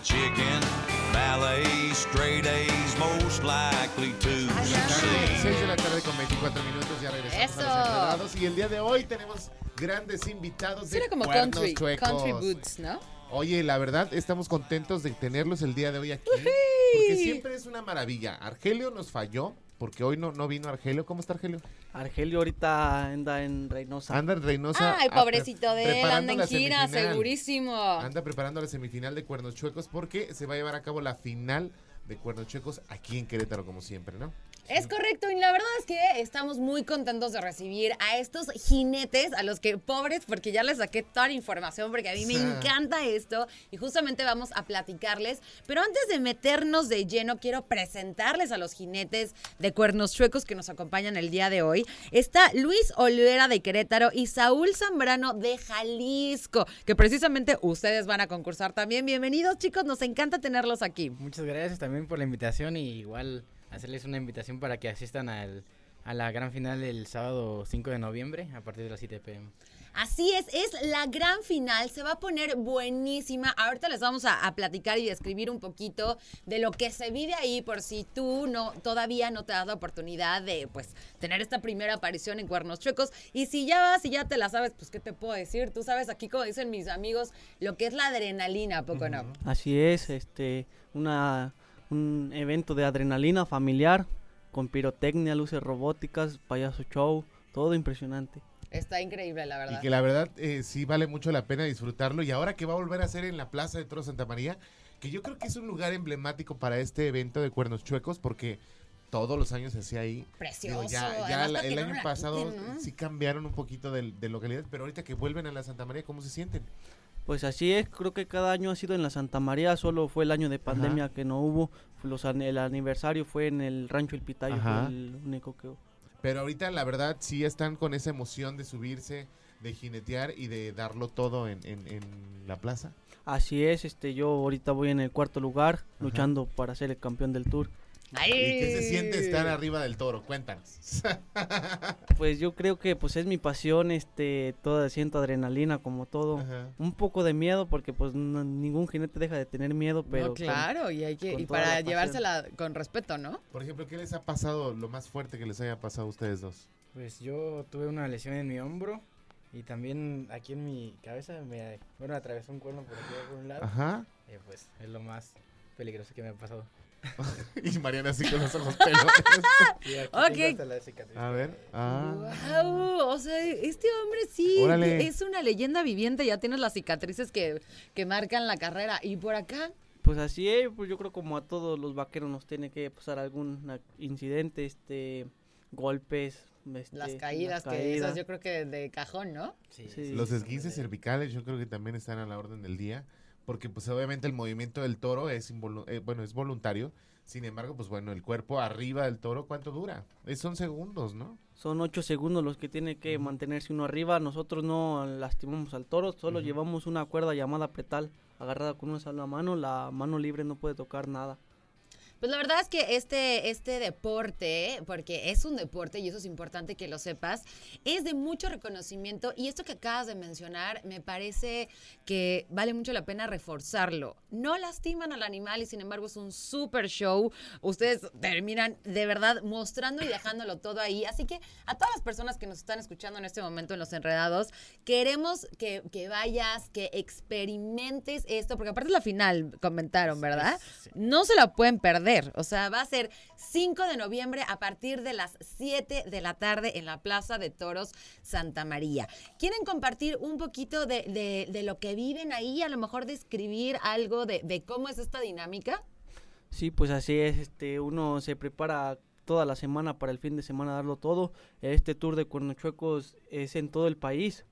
Chicken. Ballet, straight A's, most likely to succeed. 6 de la tarde con 24 minutos, ya regresamos Eso. a los enredados. Y el día de hoy tenemos grandes invitados de Suena como Cuernos country, Chuecos. country boots, ¿no? Oye, la verdad, estamos contentos de tenerlos el día de hoy aquí. Porque siempre es una maravilla. Argelio nos falló, porque hoy no, no vino Argelio. ¿Cómo está Argelio? Argelio ahorita anda en Reynosa. Anda en Reynosa. Ay, pobrecito de él, anda en gira, segurísimo. Anda preparando la semifinal de Cuernos Chuecos porque se va a llevar a cabo la final de Cuernos Chuecos aquí en Querétaro, como siempre, ¿no? Es correcto, y la verdad es que estamos muy contentos de recibir a estos jinetes, a los que pobres, porque ya les saqué toda la información, porque a mí me encanta esto, y justamente vamos a platicarles. Pero antes de meternos de lleno, quiero presentarles a los jinetes de cuernos chuecos que nos acompañan el día de hoy. Está Luis Olvera de Querétaro y Saúl Zambrano de Jalisco, que precisamente ustedes van a concursar también. Bienvenidos, chicos, nos encanta tenerlos aquí. Muchas gracias también por la invitación y igual hacerles una invitación para que asistan al, a la gran final el sábado 5 de noviembre a partir de las 7 pm. Así es, es la gran final, se va a poner buenísima. Ahorita les vamos a, a platicar y describir un poquito de lo que se vive ahí por si tú no todavía no te has dado oportunidad de pues tener esta primera aparición en Cuernos Chuecos y si ya vas y ya te la sabes, pues qué te puedo decir? Tú sabes aquí como dicen mis amigos, lo que es la adrenalina, ¿a poco no? Así es, este, una, un evento de adrenalina familiar con pirotecnia, luces robóticas, payaso show, todo impresionante. Está increíble, la verdad. Y que la verdad eh, sí vale mucho la pena disfrutarlo. Y ahora que va a volver a ser en la Plaza de Toros Santa María, que yo creo que es un lugar emblemático para este evento de Cuernos Chuecos, porque todos los años se hacía ahí. Precioso. Digo, ya la- el año pasado quiten, ¿no? sí cambiaron un poquito de, de localidad, pero ahorita que vuelven a la Santa María, ¿cómo se sienten? Pues así es, creo que cada año ha sido en la Santa María, solo fue el año de pandemia que no hubo, los, an- el aniversario fue en el Rancho El Pitayo, fue el único que Pero ahorita la verdad sí están con esa emoción de subirse, de jinetear y de darlo todo en, en- en la plaza. Así es, este, yo ahorita voy en el cuarto lugar, luchando para ser el campeón del tour. ¿Y qué se siente estar arriba del toro? Cuéntanos. Pues yo creo que pues es mi pasión, este, toda siento adrenalina como todo, Ajá. un poco de miedo porque pues no- ningún jinete deja de tener miedo, pero no, con- claro, y hay que y para llevársela con respeto, ¿no? Por ejemplo, ¿qué les ha pasado lo más fuerte que les haya pasado a ustedes dos? Pues yo tuve una lesión en mi hombro y también aquí en mi cabeza me, bueno, atravesó un cuerno por aquí por un lado. Ajá. Eh, pues es lo más peligroso que me ha pasado. Y Mariana así con los ojos pelones. Ok. A ver. Ah. Guau, o sea, este hombre sí Órale. es una leyenda viviente, ya tienes las cicatrices que, que marcan la carrera. Y por acá, Pues así es, pues yo creo como a todos los vaqueros nos tiene que pasar algún incidente, este, golpes, este, las caídas, que esas yo creo que de cajón, ¿no? Sí, Sí. Los esguinces cervicales yo creo que también están a la orden del día, porque pues obviamente el movimiento del toro es eh, bueno, es voluntario. Sin embargo, pues bueno, el cuerpo arriba del toro, ¿cuánto dura? Eh, son segundos, ¿no? Son ocho segundos los que tiene que mantenerse uno arriba. Nosotros no lastimamos al toro, solo llevamos una cuerda llamada petal agarrada con una sola mano. La mano libre no puede tocar nada. Pues la verdad es que este, este deporte, porque es un deporte y eso es importante que lo sepas, es de mucho reconocimiento y esto que acabas de mencionar me parece que vale mucho la pena reforzarlo. No lastiman al animal y sin embargo es un super show. Ustedes terminan de verdad mostrando y dejándolo todo ahí. Así que a todas las personas que nos están escuchando en este momento en Los Enredados, queremos que, que vayas, que experimentes esto, porque aparte es la final, comentaron, ¿verdad? No se la pueden perder. O sea, va a ser 5 de noviembre a partir de las 7 de la tarde en la Plaza de Toros Santa María. ¿Quieren compartir un poquito de, de- lo que viven ahí? A lo mejor describir algo de, de cómo es esta dinámica. Sí, pues así es. Este, uno se prepara toda la semana para el fin de semana darlo todo. Este tour de Cuernochuecos es en todo el país.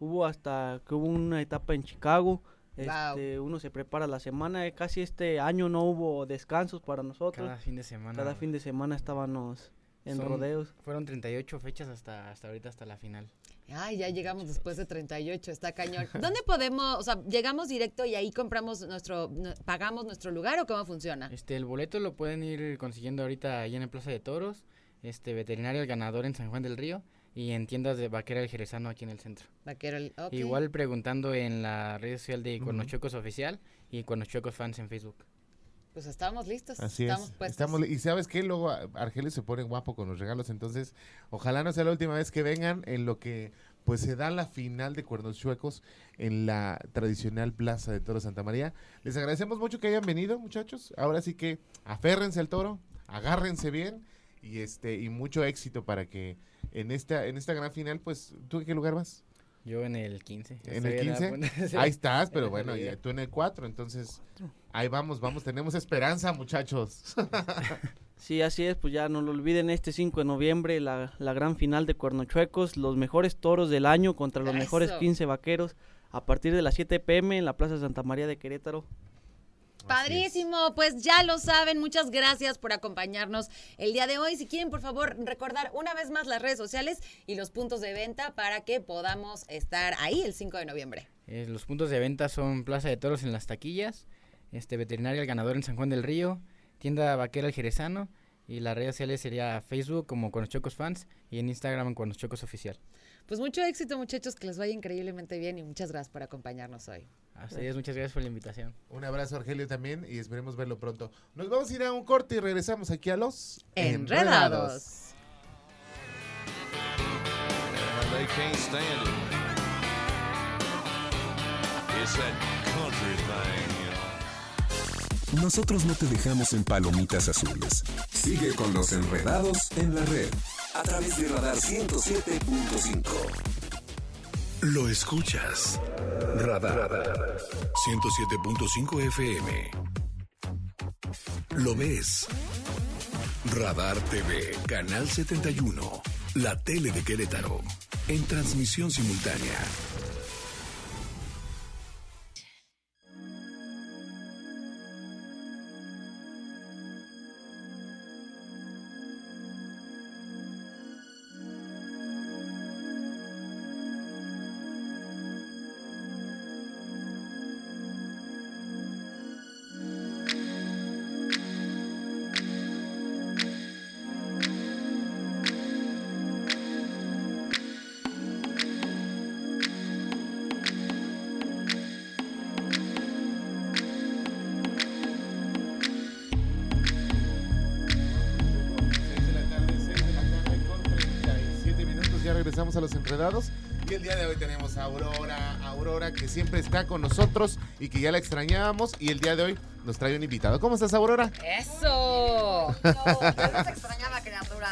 Hubo hasta que hubo una etapa en Chicago. Wow. Este, Uno se prepara la semana. eh, Casi este año no hubo descansos para nosotros. Cada fin de semana. Cada fin de semana estábamos en Son- rodeos. Fueron 38 fechas hasta, hasta ahorita, hasta la final. Ay, ya llegamos después de 38, está cañón. ¿Dónde podemos, o sea, llegamos directo y ahí compramos nuestro, pagamos nuestro lugar o cómo funciona? Este, el boleto lo pueden ir consiguiendo ahorita ahí en el Plaza de Toros, este, veterinario El Ganador en San Juan del Río y en tiendas de Vaquera El Jerezano aquí en el centro. Vaquero, el-. Igual preguntando en la red social de Ujú. Cuernochuecos Oficial y Cuernochuecos Fans en Facebook. Pues estábamos listos, Así estamos es. puestos. Estamos, li- y sabes qué, luego a- Argelis se pone guapo con los regalos, entonces ojalá no sea la última vez que vengan en lo que pues se da la final de Cuernos Chuecos en la tradicional Plaza de Toro Santa María. Les agradecemos mucho que hayan venido, muchachos. Ahora sí que aférrense al toro, agárrense bien y este y mucho éxito para que en esta en esta gran final, pues ¿tú en qué lugar vas? Yo en el 15. ¿En Estoy el la 15? punta de ser- Ahí estás, pero en bueno, y tú en el 4, entonces ahí vamos, vamos, tenemos esperanza, muchachos. Sí, así es, pues ya no lo olviden, este 5 de noviembre la, la gran final de Cuernochuecos, los mejores toros del año contra los mejores Eso. 15 vaqueros a partir de las 7 pm en la Plaza Santa María de Querétaro. Padrísimo, pues ya lo saben, muchas gracias por acompañarnos el día de hoy. Si quieren, por favor, recordar una vez más las redes sociales y los puntos de venta para que podamos estar ahí el 5 de noviembre. Eh, los puntos de venta son Plaza de Toros en las taquillas, este veterinario El Ganador en San Juan del Río, tienda Vaquera El Jerezano y las redes sociales sería Facebook como Cuernochuecos Fans y en Instagram Cuernochuecos Oficial. Pues mucho éxito, muchachos, que les vaya increíblemente bien y muchas gracias por acompañarnos hoy. A ustedes muchas gracias por la invitación. Un abrazo, Argelio, también, y esperemos verlo pronto. Nos vamos a ir a un corte y regresamos aquí a los Enredados. Nosotros no te dejamos en palomitas azules. Sigue con los enredados en la red. A través de Radar 107.5. Lo escuchas. Radar. 107.5 FM. Lo ves. Radar TV, Canal 71. La tele de Querétaro. En transmisión simultánea. Regresamos a los enredados. Y el día de hoy tenemos a Aurora, Aurora que siempre está con nosotros y que ya la extrañábamos. Y el día de hoy nos trae un invitado. ¿Cómo estás, Aurora? ¡Eso! No, yo los extrañaba, criaturas.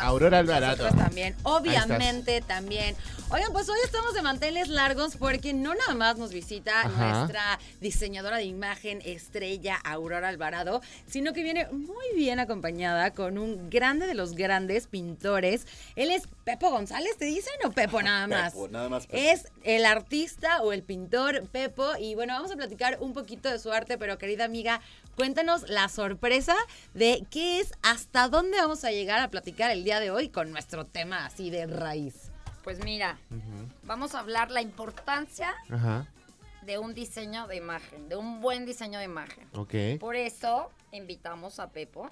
Aurora Alvarado. También, obviamente también. Oigan, pues hoy estamos de manteles largos porque no nada más nos visita Ajá. nuestra diseñadora de imagen estrella Aurora Alvarado, sino que viene muy bien acompañada con un grande de los grandes pintores. Él es Pepo González, ¿te dicen o Pepo nada más? Pepo, nada más Pepo. Es el artista o el pintor Pepo y bueno, vamos a platicar un poquito de su arte, pero querida amiga, cuéntanos la sorpresa de qué es, hasta dónde vamos a llegar a platicar el día de hoy con nuestro tema así de raíz. Pues mira, vamos a hablar la importancia de un diseño de imagen, de un buen diseño de imagen. Ok. Por eso invitamos a Pepo,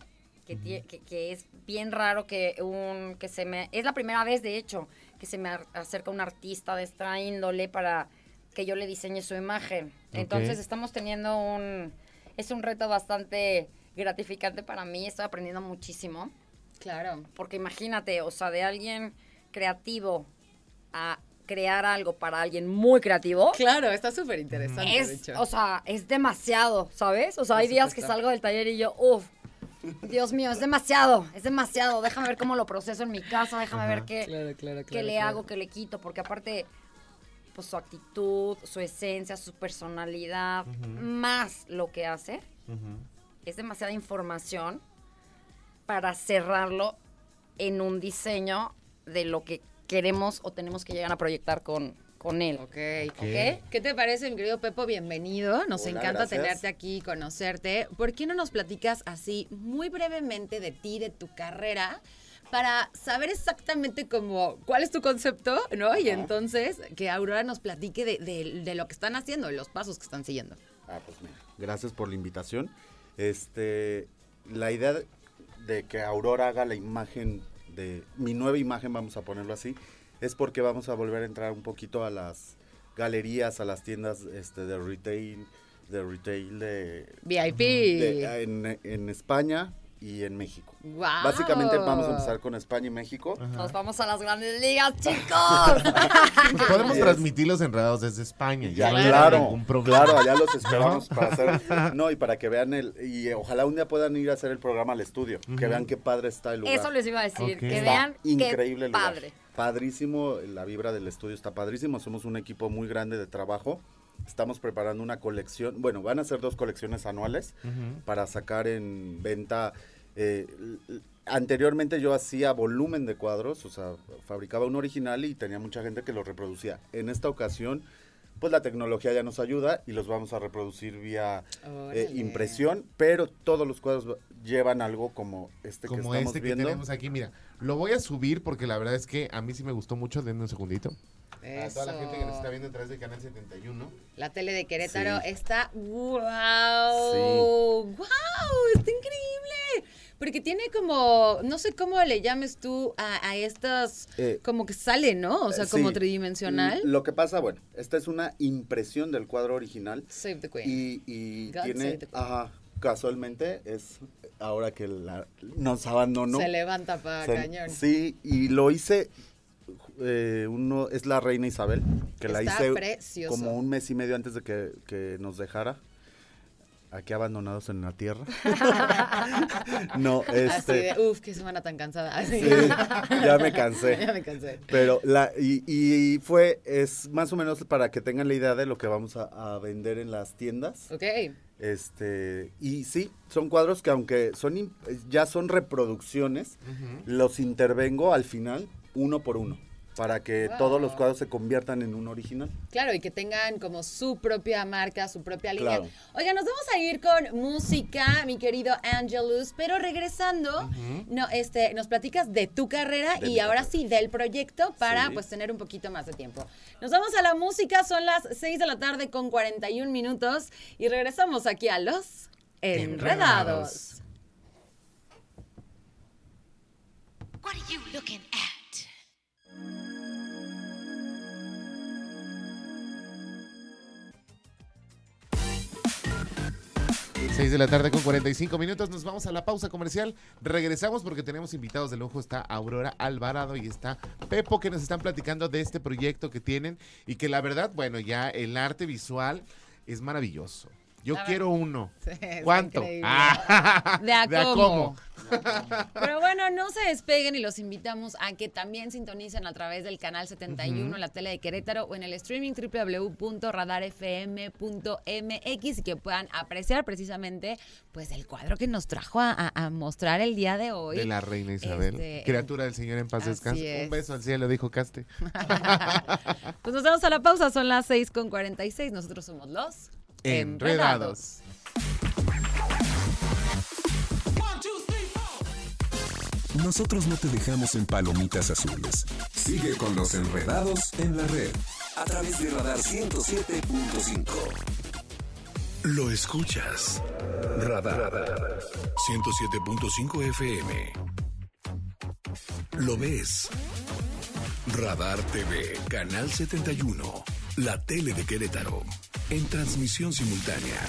que, tie- que, que es bien raro que un que se me es la primera vez de hecho que se me acerca un artista de esta índole para que yo le diseñe su imagen. Entonces estamos teniendo un es un reto bastante gratificante para mí, estoy aprendiendo muchísimo. Claro. Porque imagínate, o sea, de alguien creativo a crear algo para alguien muy creativo. Claro, está súper interesante, de Es, hecho. o sea, es demasiado, ¿sabes? O sea, hay días que salgo del taller y yo, uff, Dios mío, es demasiado, es demasiado. Déjame ver cómo lo proceso en mi casa, déjame Ajá. ver qué, Claro, claro, qué le hago, qué le quito, porque aparte, pues su actitud, su esencia, su personalidad, más lo que hace, es demasiada información para cerrarlo en un diseño de lo que queremos o tenemos que llegar a proyectar con, con él. Ok. ¿Qué te parece, mi querido Pepo? Bienvenido. Nos Hola, encanta gracias. tenerte aquí, conocerte. ¿Por qué no nos platicas así muy brevemente de ti, de tu carrera? Para saber exactamente cómo, cuál es tu concepto, ¿no? Y entonces que Aurora nos platique de, de- de lo que están haciendo, de los pasos que están siguiendo. Ah, pues mira, gracias por la invitación. Este, la idea de- de que Aurora haga la imagen de mi nueva imagen, vamos a ponerlo así, es porque vamos a volver a entrar un poquito a las galerías, a las tiendas este, de retail, de retail de, VIP. de- en, en España y en México. ¡Guau! Básicamente vamos a empezar con España y México. Nos vamos a las grandes ligas, chicos. Pues podemos es. transmitir los enredados desde España. Ya, no claro, ningún problema. claro, allá los esperamos ¿No? para hacer, no, y para que vean el, y ojalá un día puedan ir a hacer el programa al estudio, que vean qué padre está el lugar. Eso les iba a decir, Ok. que Está vean increíble qué el lugar. padre. Padrísimo, la vibra del estudio está padrísimo, somos un equipo muy grande de trabajo. Estamos preparando una colección, bueno, van a ser dos colecciones anuales para sacar en venta. eh, anteriormente yo hacía volumen de cuadros, o sea, fabricaba un original y tenía mucha gente que los reproducía. En esta ocasión, pues la tecnología ya nos ayuda y los vamos a reproducir vía eh, impresión, pero todos los cuadros llevan algo como este que Como estamos este que viendo. tenemos aquí, mira. Lo voy a subir porque la verdad es que a mí sí me gustó mucho. Denme un segundito. A toda la gente que nos está viendo a través de Canal 71. La tele de Querétaro Sí. está wow, wow, está increíble. Porque tiene como, no sé cómo le llames tú a, a estas, Eh, como que sale, ¿no? O sea, como sí. tridimensional. Lo que pasa, bueno, esta es una impresión del cuadro original. Save the Queen. Y, y God save tiene, the Queen. ajá, casualmente es ahora que la- nos abandonó. Se levanta para Se- cañón. Sí, y lo hice, eh, uno, es la reina Isabel, que la hice precioso. como un mes y medio antes de que, que nos dejara. Aquí abandonados en la tierra. no, Así este... de, uff, qué semana tan cansada. Así. Sí, ya me cansé. ya me cansé. Pero la y, y fue es más o menos para que tengan la idea de lo que vamos a, a vender en las tiendas. Ok. Este y sí, son cuadros que aunque son ya son reproducciones, los intervengo al final uno por uno para que Wow. todos los cuadros se conviertan en un original. Claro, y que tengan como su propia marca, su propia línea. Claro. Oiga, nos vamos a ir con música, mi querido Angelus, pero regresando, no, este, nos platicas de tu carrera De y ahora sí del proyecto para Sí. pues tener un poquito más de tiempo. Nos vamos a la música, son las 6 de la tarde con 41 minutos y regresamos aquí a los Enredados. What are you looking at? 6 de la tarde con 45 minutos. Nos vamos a la pausa comercial. Regresamos porque tenemos invitados de lujo. Está Aurora Alvarado y está Pepo que nos están platicando de este proyecto que tienen y que la verdad, bueno, ya el arte visual es maravilloso. Yo La quiero uno. Sí, ¿Cuánto? Ah, De a de a cómo. Pero bueno, no se despeguen y los invitamos a que también sintonicen a través del canal 71 Ujú. en la tele de Querétaro o en el streaming www.radarfm.mx y que puedan apreciar precisamente pues el cuadro que nos trajo a, mostrar el día de hoy. De la reina Isabel. Este, Criatura del Señor en paz descanse. es. Un beso al cielo, dijo Caste. Pues nos vamos a la pausa, son las 6 con 46. Nosotros somos los Enredados. Nosotros no te dejamos en palomitas azules. Sigue con los enredados en la red a través de Radar 107.5. Lo escuchas. Radar. 107.5 FM. Lo ves. Radar TV, Canal 71. La tele de Querétaro. En transmisión simultánea.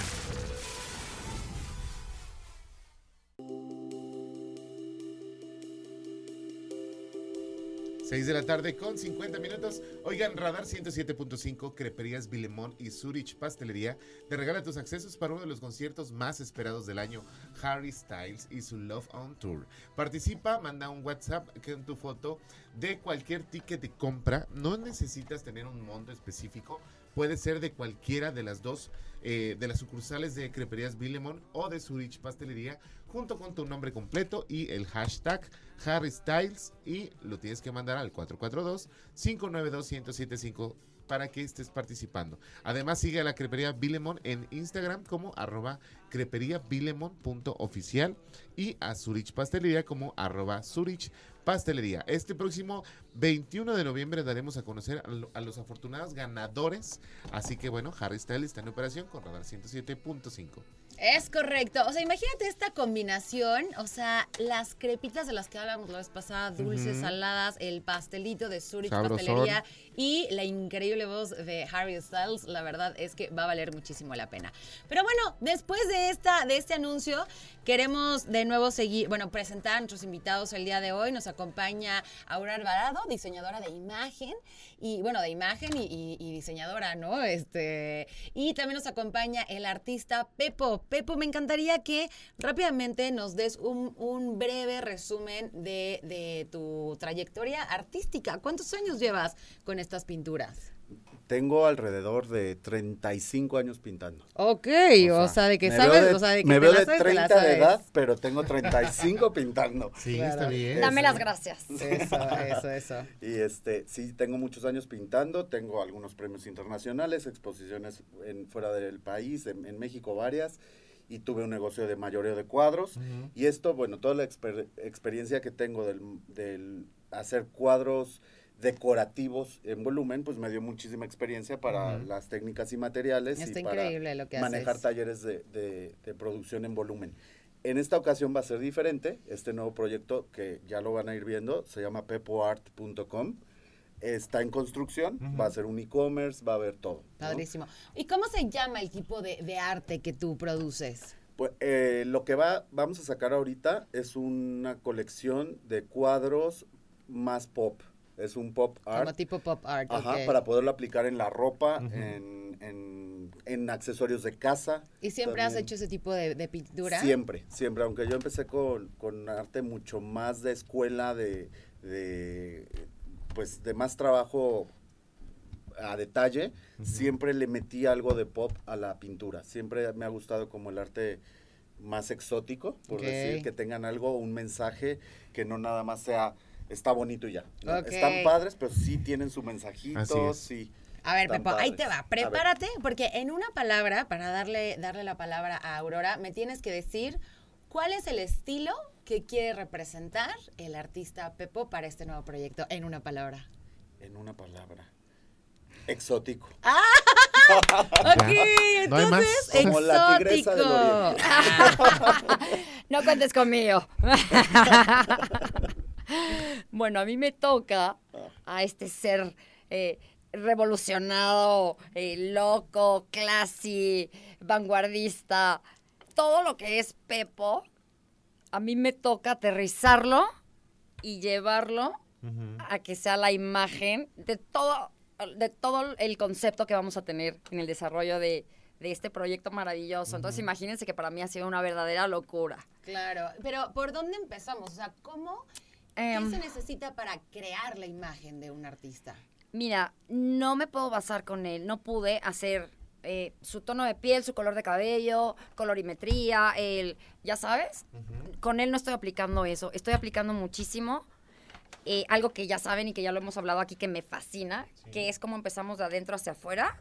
6 de la tarde con 50 minutos. Oigan, Radar 107.5, Creperías Vilemón y Zurich Pastelería te regala tus accesos para uno de los conciertos más esperados del año, Harry Styles y su Love on Tour. Participa, manda un WhatsApp con tu foto de cualquier ticket de compra. No necesitas tener un monto específico. Puede ser de cualquiera de las dos, eh, de las sucursales de Creperías Vilemón o de Zurich Pastelería, junto con tu nombre completo y el hashtag Harry Styles y lo tienes que mandar al 442-592-1075 para que estés participando. Además sigue a la crepería Bilemon en Instagram como arroba creperiabilemon.oficial y a Zurich Pastelería como arroba Zurich Pastelería. Este próximo 21 de noviembre daremos a conocer a, lo- a los afortunados ganadores. Así que bueno, Harry Styles está en operación con Radar 107.5. Es correcto. O sea, imagínate esta combinación. O sea, las crepitas de las que hablamos la vez pasada, dulces, saladas, el pastelito de Zurich Sabrosón. Pastelería y la increíble voz de Harry Styles. La verdad es que va a valer muchísimo la pena. Pero bueno, después de, esta, de este anuncio, queremos de nuevo seguir, bueno, presentar a nuestros invitados el día de hoy. Nos acompaña Aurora Alvarado, diseñadora de imagen. Y bueno, de imagen y, diseñadora, ¿no? Este, y también nos acompaña el artista Pepo. Pepo, me encantaría que rápidamente nos des un, breve resumen de tu trayectoria artística. ¿Cuántos años llevas con estas pinturas? Tengo alrededor de 35 años pintando. Ok, o sea, de que sabes, veo o sea, de que me te veo la de sabes, te la 30 de edad, pero tengo 35 pintando. Sí, está bien. Dame las gracias. Eso, eso, eso. Y este, sí, tengo muchos años pintando, tengo algunos premios internacionales, exposiciones en, fuera del país, en, en México varias, y tuve un negocio de mayoreo de cuadros. Y esto, bueno, toda la exper- experiencia que tengo del, del hacer cuadros decorativos en volumen, pues me dio muchísima experiencia para las técnicas y materiales Está y para increíble lo que manejar haces. talleres de, de- de producción en volumen. En esta ocasión va a ser diferente. Este nuevo proyecto que ya lo van a ir viendo se llama pepoart.com. Está en construcción, va a ser un e-commerce, va a haber todo. ¿no? Padrísimo. ¿Y cómo se llama el tipo de, de arte que tú produces? Pues, eh, lo que va, vamos a sacar ahorita es una colección de cuadros más pop. Es un pop art. Como tipo pop art. Ajá, ok. para poderlo aplicar en la ropa, Ujú. en, en- en accesorios de casa. ¿Y siempre has también. hecho ese tipo de, de pintura? Siempre, siempre, aunque yo empecé con, con arte mucho más de escuela, de, de, pues de más trabajo a detalle, siempre le metí algo de pop a la pintura. Siempre me ha gustado como el arte más exótico, por Ok. decir, que tengan algo, un mensaje, que no nada más sea, está bonito y ya. ¿no? Ok. Están padres, pero sí tienen su mensajito, sí. A ver, Pepo, ahí te va. Prepárate, porque en una palabra, para darle, darle la palabra a Aurora, me tienes que decir cuál es el estilo que quiere representar el artista Pepo para este nuevo proyecto, en una palabra. En una palabra. Exótico. Ok, No hay más. entonces, Como la tigresa del exótico. No cuentes conmigo. bueno, a mí me toca a este ser eh, revolucionado, eh, loco, classy, vanguardista, todo lo que es Pepo, a mí me toca aterrizarlo y llevarlo a que sea la imagen de todo, de todo el concepto que vamos a tener en el desarrollo de, de este proyecto maravilloso. Entonces, imagínense que para mí ha sido una verdadera locura. Claro, pero ¿por dónde empezamos? O sea, ¿cómo? ¿Qué se necesita para crear la imagen de un artista? Mira, no me puedo basar con él. No pude hacer eh, su tono de piel, su color de cabello, colorimetría, el, ya sabes. Con él no estoy aplicando eso. Estoy aplicando muchísimo eh, algo que ya saben y que ya lo hemos hablado aquí que me fascina, que es cómo empezamos de adentro hacia afuera.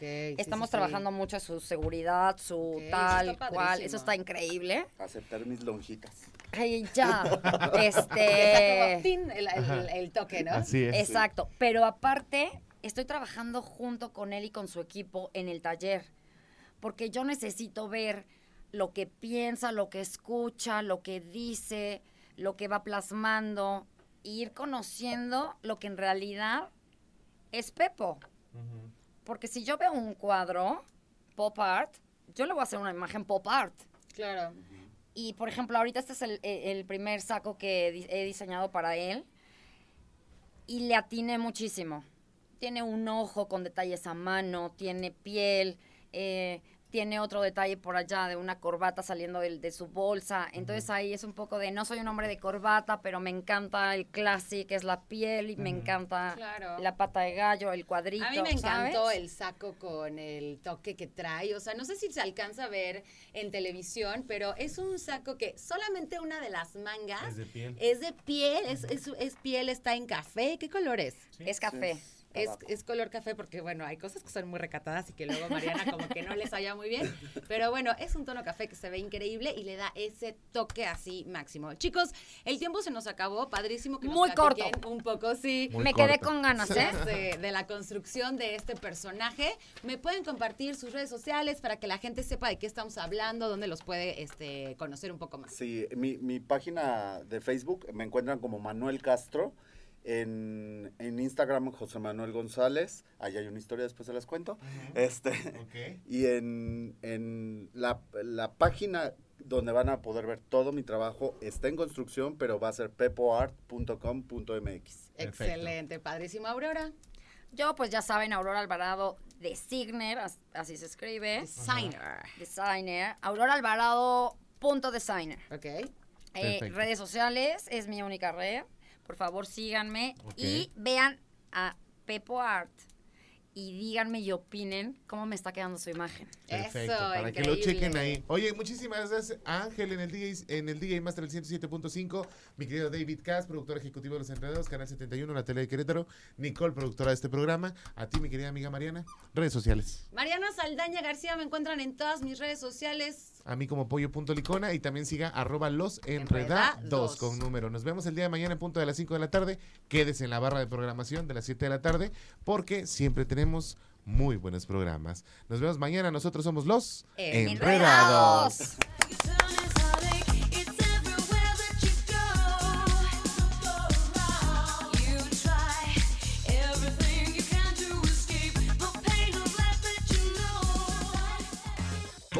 Estamos trabajando mucho su seguridad, su tal cual. Eso está increíble. Aceptar mis lonjitas. Ay, ya. Como, este. tin, el, el- el toque, ¿no? Así es. Exacto. Pero aparte, estoy trabajando junto con él y con su equipo en el taller. Porque yo necesito ver lo que piensa, lo que escucha, lo que dice, lo que va plasmando, e ir conociendo lo que en realidad es Pepo. Porque si yo veo un cuadro pop art, yo le voy a hacer una imagen pop art. Claro. Y por ejemplo, ahorita este es el, el primer saco que he diseñado para él. Y le atiné muchísimo. Tiene un ojo con detalles a mano, tiene piel, eh, tiene otro detalle por allá de una corbata saliendo del- de, su bolsa. Entonces ahí es un poco de, no soy un hombre de corbata, pero me encanta el classic, que es la piel, y me encanta Claro. la pata de gallo, el cuadrito. A mí me encantó ¿sabes? el saco con el toque que trae. O sea, no sé si se alcanza a ver en televisión, pero es un saco que solamente una de las mangas Es de piel. es de piel, es, es- es piel, está en café. ¿Qué color es? Es café. Es, es color café porque, bueno, hay cosas que son muy recatadas y que luego Mariana como que no les haya muy bien. Pero bueno, es un tono café que se ve increíble y le da ese toque así máximo. Chicos, el tiempo se nos acabó. Padrísimo que nos Muy corto. un poco, sí. Muy Me quedé corto. con ganas, ¿eh? De, de la construcción de este personaje. ¿Me pueden compartir sus redes sociales para que la gente sepa de qué estamos hablando, dónde los puede este, conocer un poco más? Sí, mi, mi página de Facebook me encuentran como Manuel Castro. En, en Instagram, José Manuel González. Ahí hay una historia, después se las cuento. Este, Y en, en la, la página donde van a poder ver todo mi trabajo está en construcción, pero va a ser pepoart.com.mx. Excelente, padrísimo, Aurora. Yo, pues ya saben, Aurora Alvarado, designer, as- así se escribe. Designer. Designer. Aurora Alvarado, punto designer. Ok. Eh, redes sociales, es mi única red. Por favor, síganme y vean a Pepo Art y díganme y opinen cómo me está quedando su imagen. Perfecto, para que lo chequen ahí. Oye, muchísimas gracias a Ángel en el DJ, en el DJ Master del 107.5, mi querido David Cass, productor ejecutivo de Los Enredados, Canal 71, la tele de Querétaro, Nicole, productora de este programa, a ti, mi querida amiga Mariana, redes sociales. Mariana Saldaña García me encuentran en todas mis redes sociales. A mí como pollo.licona y también siga arroba los Enredados. con número. Nos vemos el día de mañana en punto de las 5 de la tarde. Quédese en la barra de programación de las 7 de la tarde porque siempre tenemos muy buenos programas. Nos vemos mañana. Nosotros somos los Enredados.